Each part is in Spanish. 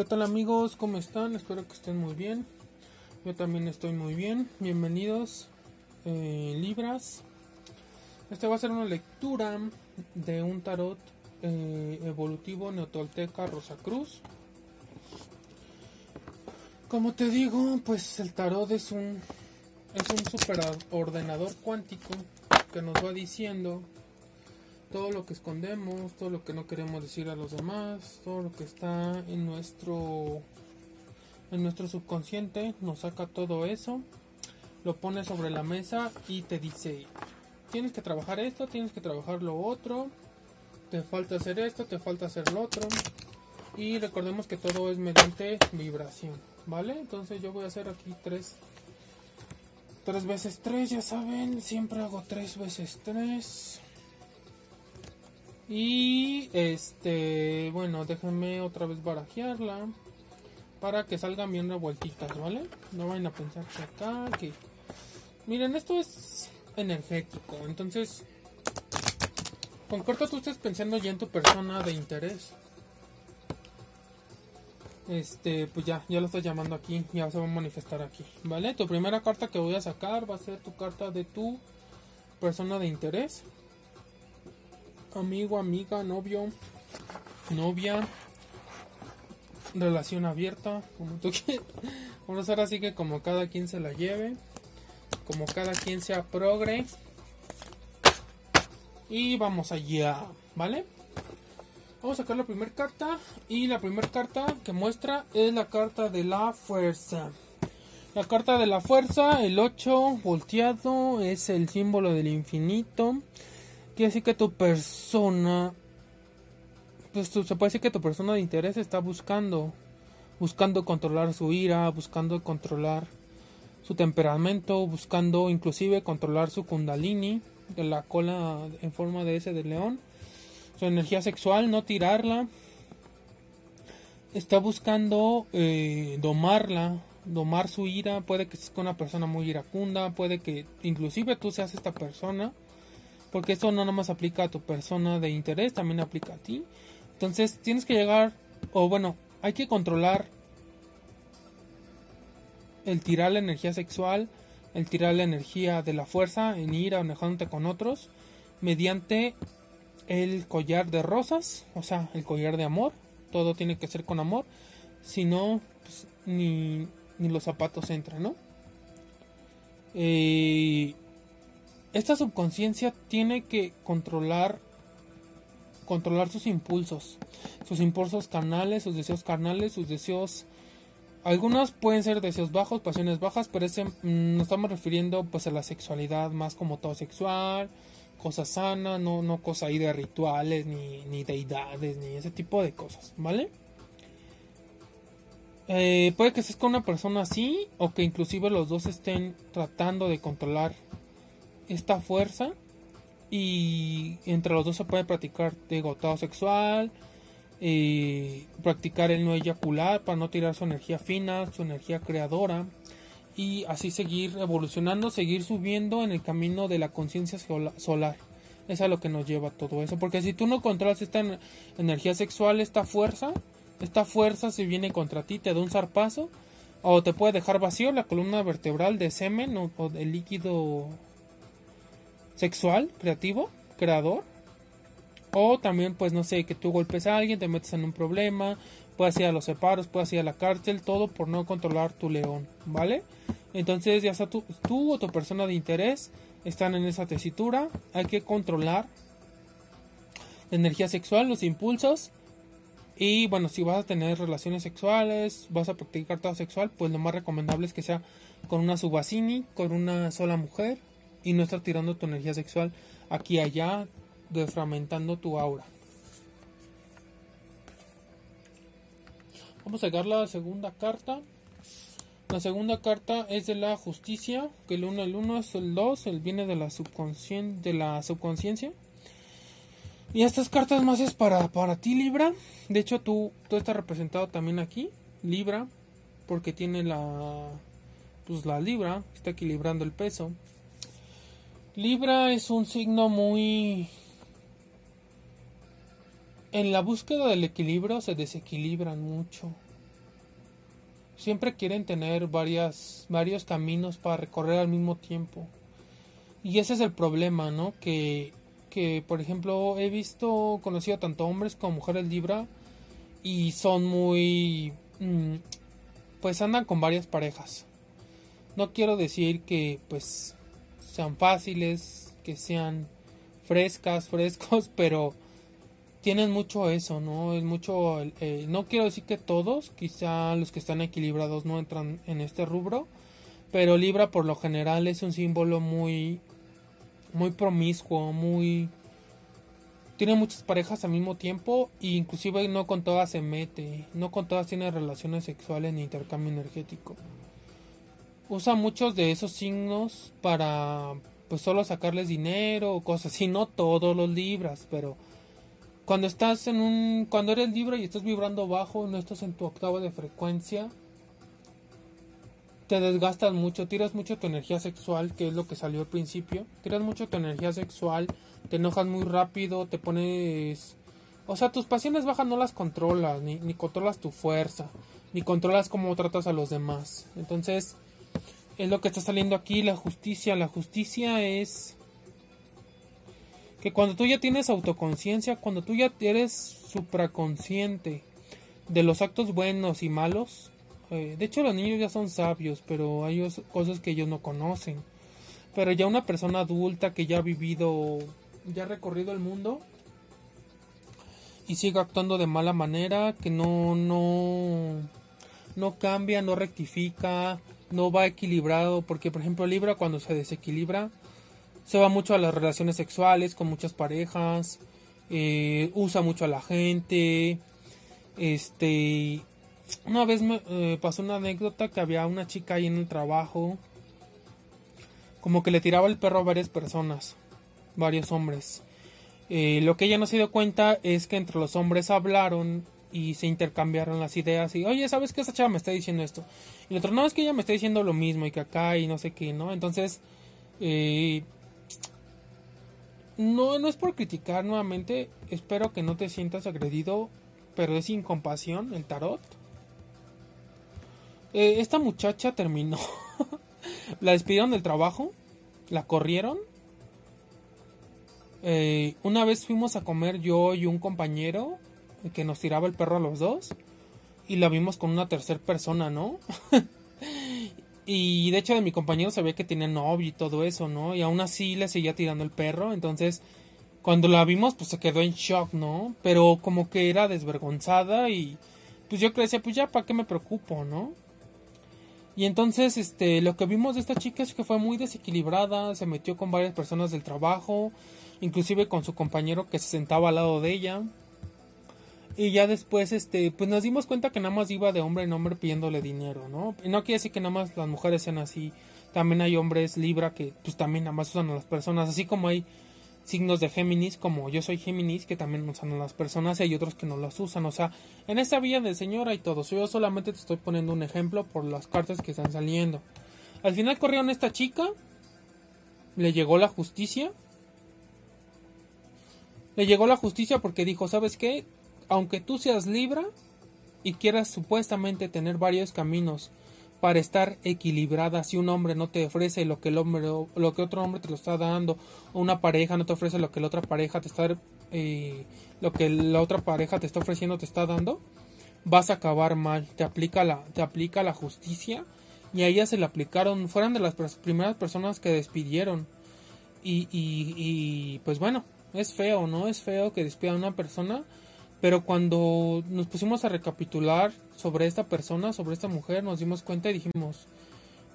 ¿Qué tal amigos? ¿Cómo están? Espero que estén muy bien. Yo también estoy muy bien. Bienvenidos eh, Libras. Esta va a ser una lectura de un tarot eh, evolutivo neotolteca Rosacruz. Como te digo, pues el tarot es un es un superordenador cuántico que nos va diciendo todo lo que escondemos, todo lo que no queremos decir a los demás, todo lo que está en nuestro en nuestro subconsciente, nos saca todo eso, lo pone sobre la mesa y te dice, tienes que trabajar esto, tienes que trabajar lo otro, te falta hacer esto, te falta hacer lo otro. Y recordemos que todo es mediante vibración, ¿vale? Entonces yo voy a hacer aquí tres 3 veces 3, ya saben, siempre hago 3 veces 3. Y este, bueno, déjenme otra vez barajearla para que salgan bien revueltitas, ¿vale? No vayan a pensar que acá, que... Miren, esto es energético, entonces... Con corto tú estés pensando ya en tu persona de interés este, pues ya, ya lo estoy llamando aquí, ya se va a manifestar aquí, ¿vale? Tu primera carta que voy a sacar va a ser tu carta de tu persona de interés, amigo, amiga, novio, novia, relación abierta, como tú quieras. Vamos que como cada quien se la lleve, como cada quien sea progre. Y vamos allá, ¿vale? Vamos a sacar la primera carta y la primera carta que muestra es la carta de la fuerza. La carta de la fuerza, el 8 volteado, es el símbolo del infinito. Quiere decir que tu persona, pues se puede decir que tu persona de interés está buscando, buscando controlar su ira, buscando controlar su temperamento, buscando inclusive controlar su kundalini, de la cola en forma de ese de león su energía sexual, no tirarla. Está buscando eh, domarla, domar su ira. Puede que seas una persona muy iracunda, puede que inclusive tú seas esta persona. Porque esto no nada más aplica a tu persona de interés, también aplica a ti. Entonces tienes que llegar, o bueno, hay que controlar el tirar la energía sexual, el tirar la energía de la fuerza en ira o enojándote con otros, mediante el collar de rosas, o sea, el collar de amor, todo tiene que ser con amor, si no, pues, ni, ni, los zapatos entran, ¿no? Eh, esta subconsciencia tiene que controlar controlar sus impulsos, sus impulsos carnales, sus deseos carnales, sus deseos algunos pueden ser deseos bajos, pasiones bajas, pero ese, mm, nos estamos refiriendo pues a la sexualidad más como todo sexual, cosa sana, no, no cosa ahí de rituales, ni, ni deidades, ni ese tipo de cosas, ¿vale? Eh, puede que estés con una persona así, o que inclusive los dos estén tratando de controlar esta fuerza. Y entre los dos se puede practicar de gotado sexual, eh, practicar el no eyacular para no tirar su energía fina, su energía creadora y así seguir evolucionando, seguir subiendo en el camino de la conciencia solar. Es a lo que nos lleva todo eso. Porque si tú no controlas esta energía sexual, esta fuerza, esta fuerza si viene contra ti, te da un zarpazo o te puede dejar vacío la columna vertebral de semen o, o de líquido sexual, creativo, creador. O también, pues no sé, que tú golpes a alguien, te metes en un problema, puedes ir a los separos, puedes ir a la cárcel, todo por no controlar tu león, ¿vale? Entonces ya está tú, tú o tu persona de interés están en esa tesitura, hay que controlar la energía sexual, los impulsos y bueno, si vas a tener relaciones sexuales, vas a practicar todo sexual, pues lo más recomendable es que sea con una subasini, con una sola mujer y no estar tirando tu energía sexual aquí allá, desfragmentando tu aura. Vamos a sacar la segunda carta. La segunda carta es de la justicia, que el 1 el 1 es el 2, el viene de la, de la subconsciencia. Y estas cartas más es para, para ti, Libra. De hecho, tú, tú estás representado también aquí, Libra, porque tiene la, pues la Libra, está equilibrando el peso. Libra es un signo muy en la búsqueda del equilibrio se desequilibran mucho. siempre quieren tener varias, varios caminos para recorrer al mismo tiempo. Y ese es el problema, ¿no? Que, que por ejemplo, he visto, conocido tanto hombres como mujeres Libra y son muy... Mm, pues andan con varias parejas. No quiero decir que pues sean fáciles, que sean frescas, frescos, pero tienen mucho eso, ¿no? Es mucho, eh, no quiero decir que todos, quizá los que están equilibrados no entran en este rubro, pero Libra por lo general es un símbolo muy, muy promiscuo, muy... Tiene muchas parejas al mismo tiempo e inclusive no con todas se mete, no con todas tiene relaciones sexuales ni intercambio energético. Usa muchos de esos signos para pues solo sacarles dinero o cosas así, no todos los libras, pero cuando estás en un cuando eres libre y estás vibrando bajo no estás en tu octava de frecuencia te desgastas mucho tiras mucho tu energía sexual que es lo que salió al principio. Tiras mucho tu energía sexual te enojas muy rápido te pones o sea tus pasiones bajas no las controlas ni, ni controlas tu fuerza ni controlas cómo tratas a los demás. Entonces es lo que está saliendo aquí la justicia la justicia es que cuando tú ya tienes autoconciencia, cuando tú ya eres supraconsciente de los actos buenos y malos, eh, de hecho los niños ya son sabios, pero hay cosas que ellos no conocen. Pero ya una persona adulta que ya ha vivido, ya ha recorrido el mundo y sigue actuando de mala manera, que no, no, no cambia, no rectifica, no va equilibrado, porque por ejemplo Libra cuando se desequilibra, se va mucho a las relaciones sexuales con muchas parejas, eh, usa mucho a la gente, este, una vez me eh, pasó una anécdota que había una chica ahí en el trabajo, como que le tiraba el perro a varias personas, varios hombres. Eh, lo que ella no se dio cuenta es que entre los hombres hablaron y se intercambiaron las ideas y oye sabes que esa chava me está diciendo esto y el otro no es que ella me está diciendo lo mismo y que acá y no sé qué no entonces eh, no, no es por criticar nuevamente. Espero que no te sientas agredido, pero es sin compasión el tarot. Eh, esta muchacha terminó. la despidieron del trabajo. La corrieron. Eh, una vez fuimos a comer yo y un compañero que nos tiraba el perro a los dos. Y la vimos con una tercera persona, ¿no? Y de hecho de mi compañero se ve que tiene novio y todo eso, ¿no? Y aún así le seguía tirando el perro. Entonces, cuando la vimos, pues se quedó en shock, ¿no? Pero como que era desvergonzada y pues yo decía, pues ya, ¿para qué me preocupo, no? Y entonces, este, lo que vimos de esta chica es que fue muy desequilibrada, se metió con varias personas del trabajo, inclusive con su compañero que se sentaba al lado de ella. Y ya después, este, pues nos dimos cuenta que nada más iba de hombre en hombre pidiéndole dinero, ¿no? No quiere decir que nada más las mujeres sean así. También hay hombres Libra que pues también nada más usan a las personas. Así como hay signos de Géminis, como yo soy Géminis, que también usan a las personas y hay otros que no las usan. O sea, en esta vía de señor hay todo. Yo solamente te estoy poniendo un ejemplo por las cartas que están saliendo. Al final corrieron esta chica, le llegó la justicia. Le llegó la justicia porque dijo, ¿sabes qué? Aunque tú seas Libra y quieras supuestamente tener varios caminos para estar equilibrada, si un hombre no te ofrece lo que el hombre lo que otro hombre te lo está dando, o una pareja no te ofrece lo que la otra pareja te está eh, lo que la otra pareja te está ofreciendo te está dando, vas a acabar mal, te aplica la te aplica la justicia y a ella se le aplicaron, fueron de las primeras personas que despidieron y, y, y pues bueno, es feo, ¿no? Es feo que despidan a una persona pero cuando nos pusimos a recapitular sobre esta persona, sobre esta mujer, nos dimos cuenta y dijimos,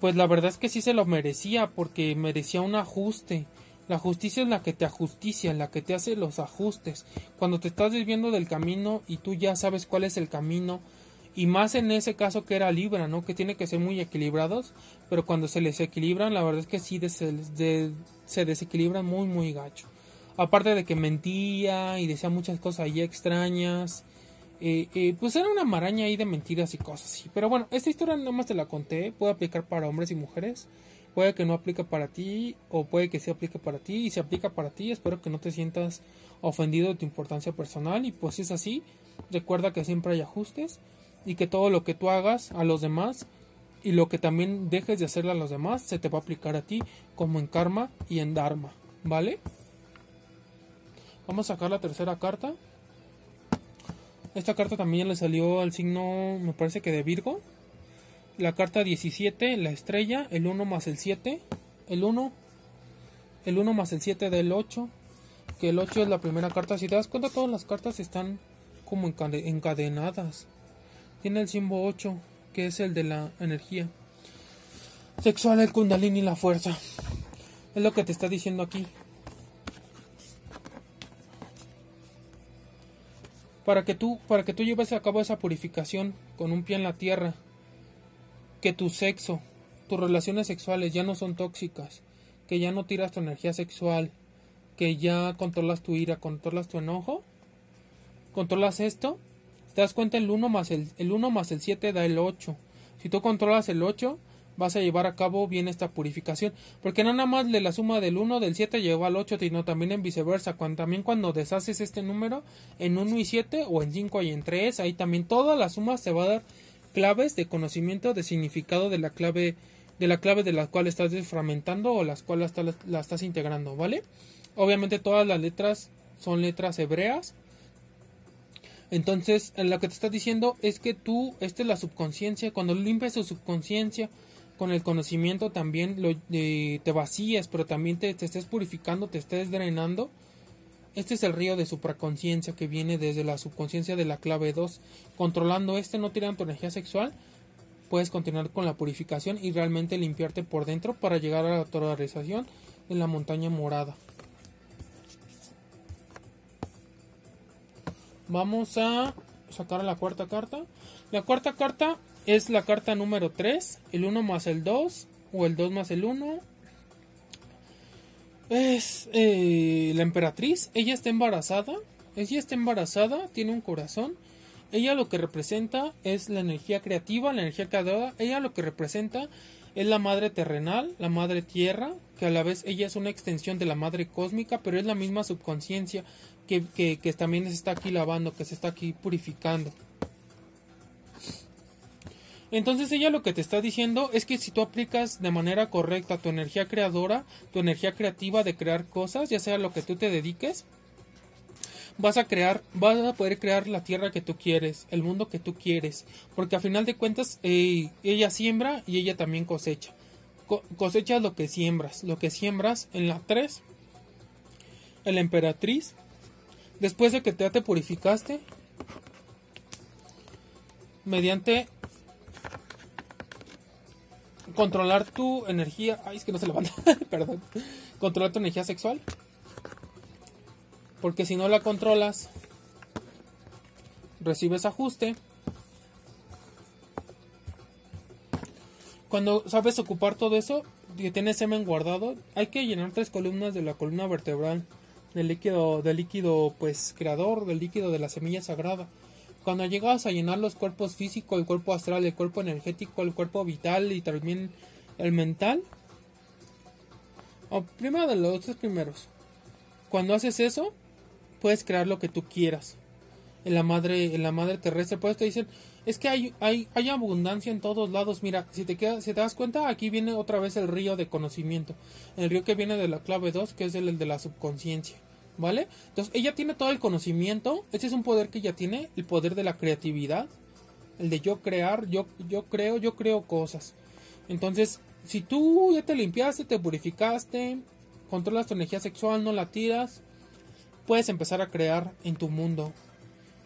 pues la verdad es que sí se lo merecía porque merecía un ajuste. La justicia es la que te ajusticia, la que te hace los ajustes. Cuando te estás desviando del camino y tú ya sabes cuál es el camino, y más en ese caso que era Libra, ¿no? Que tiene que ser muy equilibrados, pero cuando se les equilibran, la verdad es que sí se desequilibran muy, muy gacho. Aparte de que mentía y decía muchas cosas ahí extrañas. Eh, eh, pues era una maraña ahí de mentiras y cosas así. Pero bueno, esta historia nada más te la conté. Puede aplicar para hombres y mujeres. Puede que no aplique para ti o puede que sí aplique para ti. Y si aplica para ti, espero que no te sientas ofendido de tu importancia personal. Y pues si es así, recuerda que siempre hay ajustes. y que todo lo que tú hagas a los demás y lo que también dejes de hacerle a los demás se te va a aplicar a ti como en karma y en dharma, ¿vale? Vamos a sacar la tercera carta. Esta carta también le salió al signo, me parece que de Virgo. La carta 17, la estrella, el 1 más el 7, el 1, el 1 más el 7 del 8, que el 8 es la primera carta. Si te das cuenta, todas las cartas están como encadenadas. Tiene el símbolo 8, que es el de la energía sexual, el kundalini y la fuerza. Es lo que te está diciendo aquí. Para que tú, para que tú lleves a cabo esa purificación con un pie en la tierra, que tu sexo, tus relaciones sexuales ya no son tóxicas, que ya no tiras tu energía sexual, que ya controlas tu ira, controlas tu enojo, controlas esto, te das cuenta el 1 más el, el 1 más el 7 da el 8. Si tú controlas el 8, vas a llevar a cabo bien esta purificación. Porque no nada más de la suma del 1 del 7 lleva al 8, sino también en viceversa. Cuando, también cuando deshaces este número en 1 y 7 o en 5 y en 3, ahí también toda la suma se va a dar claves de conocimiento de significado de la clave de la clave de la cual estás desfragmentando o las cuales la, estás integrando, ¿vale? Obviamente todas las letras son letras hebreas entonces, lo que te está diciendo es que tú, esta es la subconsciencia, cuando limpias tu subconsciencia con el conocimiento también lo, eh, te vacías, pero también te, te estés purificando, te estés drenando. Este es el río de supraconsciencia que viene desde la subconsciencia de la clave 2. Controlando este, no tirando tu energía sexual, puedes continuar con la purificación y realmente limpiarte por dentro para llegar a la autorización de la montaña morada. Vamos a sacar la cuarta carta. La cuarta carta es la carta número 3, el 1 más el 2 o el 2 más el 1. Es eh, la emperatriz, ella está embarazada, ella está embarazada, tiene un corazón. Ella lo que representa es la energía creativa, la energía creadora. Ella lo que representa es la madre terrenal, la madre tierra, que a la vez ella es una extensión de la madre cósmica, pero es la misma subconsciencia que, también se está aquí lavando, que se está aquí purificando. Entonces ella lo que te está diciendo es que si tú aplicas de manera correcta tu energía creadora, tu energía creativa de crear cosas, ya sea lo que tú te dediques, vas a crear, vas a poder crear la tierra que tú quieres, el mundo que tú quieres, porque a final de cuentas ella siembra y ella también cosecha. cosechas lo que siembras, lo que siembras en la 3, en la emperatriz, Después de que te, te purificaste, mediante controlar tu energía. Ay, es que no se levanta. Perdón. Controlar tu energía sexual. Porque si no la controlas, recibes ajuste. Cuando sabes ocupar todo eso, que tienes semen guardado, hay que llenar tres columnas de la columna vertebral del líquido, del líquido pues creador, del líquido de la semilla sagrada. Cuando llegas a llenar los cuerpos físico, el cuerpo astral, el cuerpo energético, el cuerpo vital y también el mental. O primero de los tres primeros. Cuando haces eso, puedes crear lo que tú quieras. En la madre, en la madre terrestre, pues te dicen, es que hay, hay, hay abundancia en todos lados. Mira, si te, queda, si te das cuenta, aquí viene otra vez el río de conocimiento. El río que viene de la clave 2, que es el, de la subconsciencia. ¿Vale? Entonces, ella tiene todo el conocimiento. Este es un poder que ella tiene, el poder de la creatividad. El de yo crear, yo, yo creo, yo creo cosas. Entonces, si tú ya te limpiaste, te purificaste, controlas tu energía sexual, no la tiras, puedes empezar a crear en tu mundo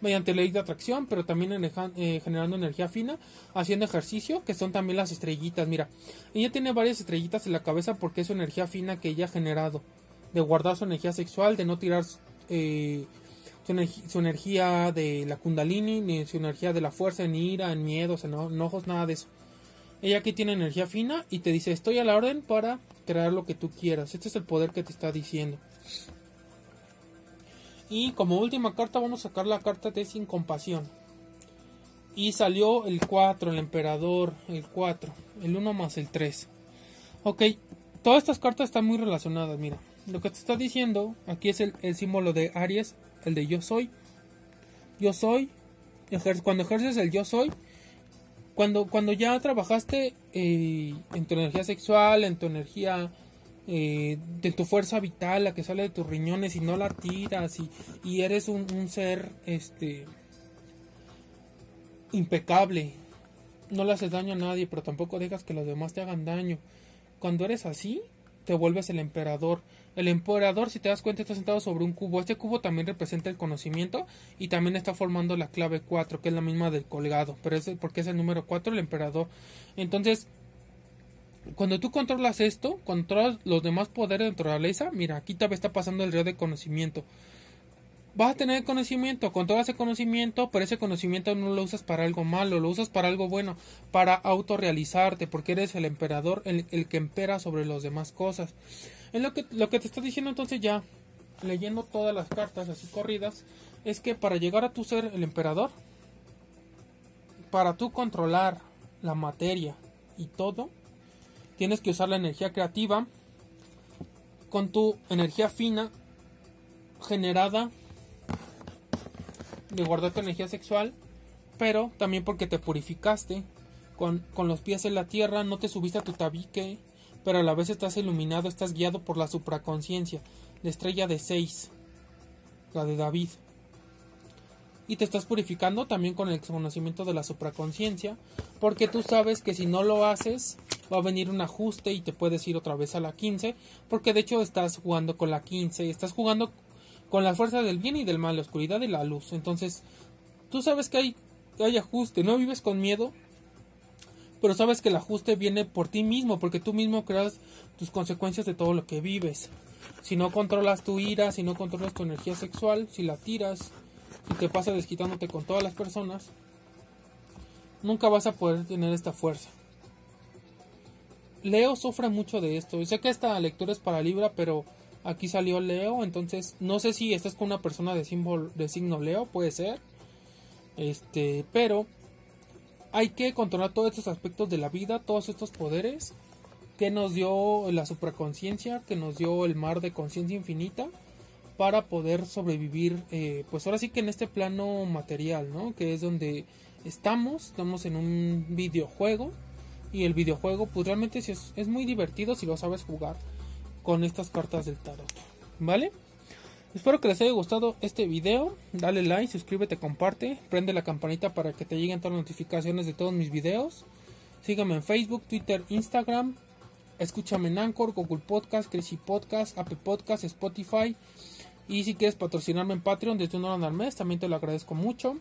mediante ley de atracción, pero también eh, generando energía fina, haciendo ejercicio, que son también las estrellitas. Mira, ella tiene varias estrellitas en la cabeza porque es su energía fina que ella ha generado, de guardar su energía sexual, de no tirar eh, su, energía de la kundalini, ni su energía de la fuerza, en ira, en miedos, en enojos, nada de eso. Ella aquí tiene energía fina y te dice, estoy a la orden para crear lo que tú quieras. Este es el poder que te está diciendo. Y como última carta vamos a sacar la carta de sin compasión. Y salió el 4, el emperador, el 4, el 1 más el 3. Ok, todas estas cartas están muy relacionadas, mira. Lo que te está diciendo aquí es el, símbolo de Aries, el de yo soy. Yo soy, cuando ejerces el yo soy, cuando, cuando ya trabajaste eh, en tu energía sexual, en tu energía, eh, de tu fuerza vital, la que sale de tus riñones y no la tiras y, eres un, un, ser este impecable, no le haces daño a nadie, pero tampoco dejas que los demás te hagan daño. Cuando eres así, te vuelves el emperador. El emperador, si te das cuenta, está sentado sobre un cubo. Este cubo también representa el conocimiento y también está formando la clave 4, que es la misma del colgado, pero es porque es el número 4 el emperador. Entonces, cuando tú controlas esto, controlas los demás poderes de naturaleza, mira, aquí también está pasando el río de conocimiento vas a tener conocimiento, con todo ese conocimiento, pero ese conocimiento no lo usas para algo malo, lo usas para algo bueno, para autorrealizarte, porque eres el emperador, el, que empera sobre las demás cosas. Es lo que, lo que te está diciendo entonces ya, leyendo todas las cartas así corridas, es que para llegar a tu ser el emperador, para tú controlar la materia y todo, tienes que usar la energía creativa con tu energía fina generada de guardar tu energía sexual, pero también porque te purificaste con, con los pies en la tierra, no te subiste a tu tabique, pero a la vez estás iluminado, estás guiado por la supraconciencia, la estrella de seis, la de David. Y te estás purificando también con el conocimiento de la supraconciencia, porque tú sabes que si no lo haces, va a venir un ajuste y te puedes ir otra vez a la 15, porque de hecho estás jugando con la 15, estás jugando con la fuerza del bien y del mal, la oscuridad y la luz. Entonces, tú sabes que hay, hay ajuste, no vives con miedo, pero sabes que el ajuste viene por ti mismo, porque tú mismo creas tus consecuencias de todo lo que vives. Si no controlas tu ira, si no controlas tu energía sexual, si la tiras y te pasas desquitándote con todas las personas, nunca vas a poder tener esta fuerza. Leo sufre mucho de esto. Y sé que esta lectura es para Libra, pero Aquí salió Leo, entonces no sé si estás con una persona de, símbolo, de signo Leo, puede ser. Este, pero hay que controlar todos estos aspectos de la vida, todos estos poderes que nos dio la supraconciencia, que nos dio el mar de conciencia infinita para poder sobrevivir, eh, pues ahora sí que en este plano material, ¿no? Que es donde estamos, estamos en un videojuego y el videojuego pues realmente es, es muy divertido si lo sabes jugar con estas cartas del tarot. ¿Vale? Espero que les haya gustado este video. Dale like, suscríbete, comparte. Prende la campanita para que te lleguen todas las notificaciones de todos mis videos. Sígueme en Facebook, Twitter, Instagram. Escúchame en Anchor, Google Podcast, Crazy Podcast, Apple Podcast, Spotify. Y si quieres patrocinarme en Patreon desde un dólar al mes, también te lo agradezco mucho.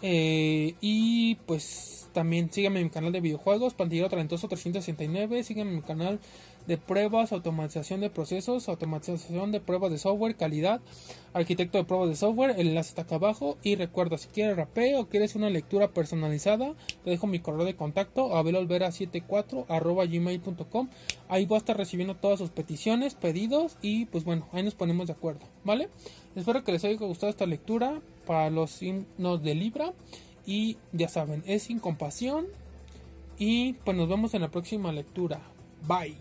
Eh, y pues también sígueme en mi canal de videojuegos, Pantillero Talentoso 369. Sígueme en mi canal de pruebas, automatización de procesos, automatización de pruebas de software, calidad, arquitecto de pruebas de software, el enlace está acá abajo y recuerda si quieres rapeo o quieres una lectura personalizada, te dejo mi correo de contacto abelolvera74 arroba gmail.com ahí voy a estar recibiendo todas sus peticiones, pedidos y pues bueno, ahí nos ponemos de acuerdo, ¿vale? Espero que les haya gustado esta lectura para los signos de Libra y ya saben, es sin compasión y pues nos vemos en la próxima lectura. Bye.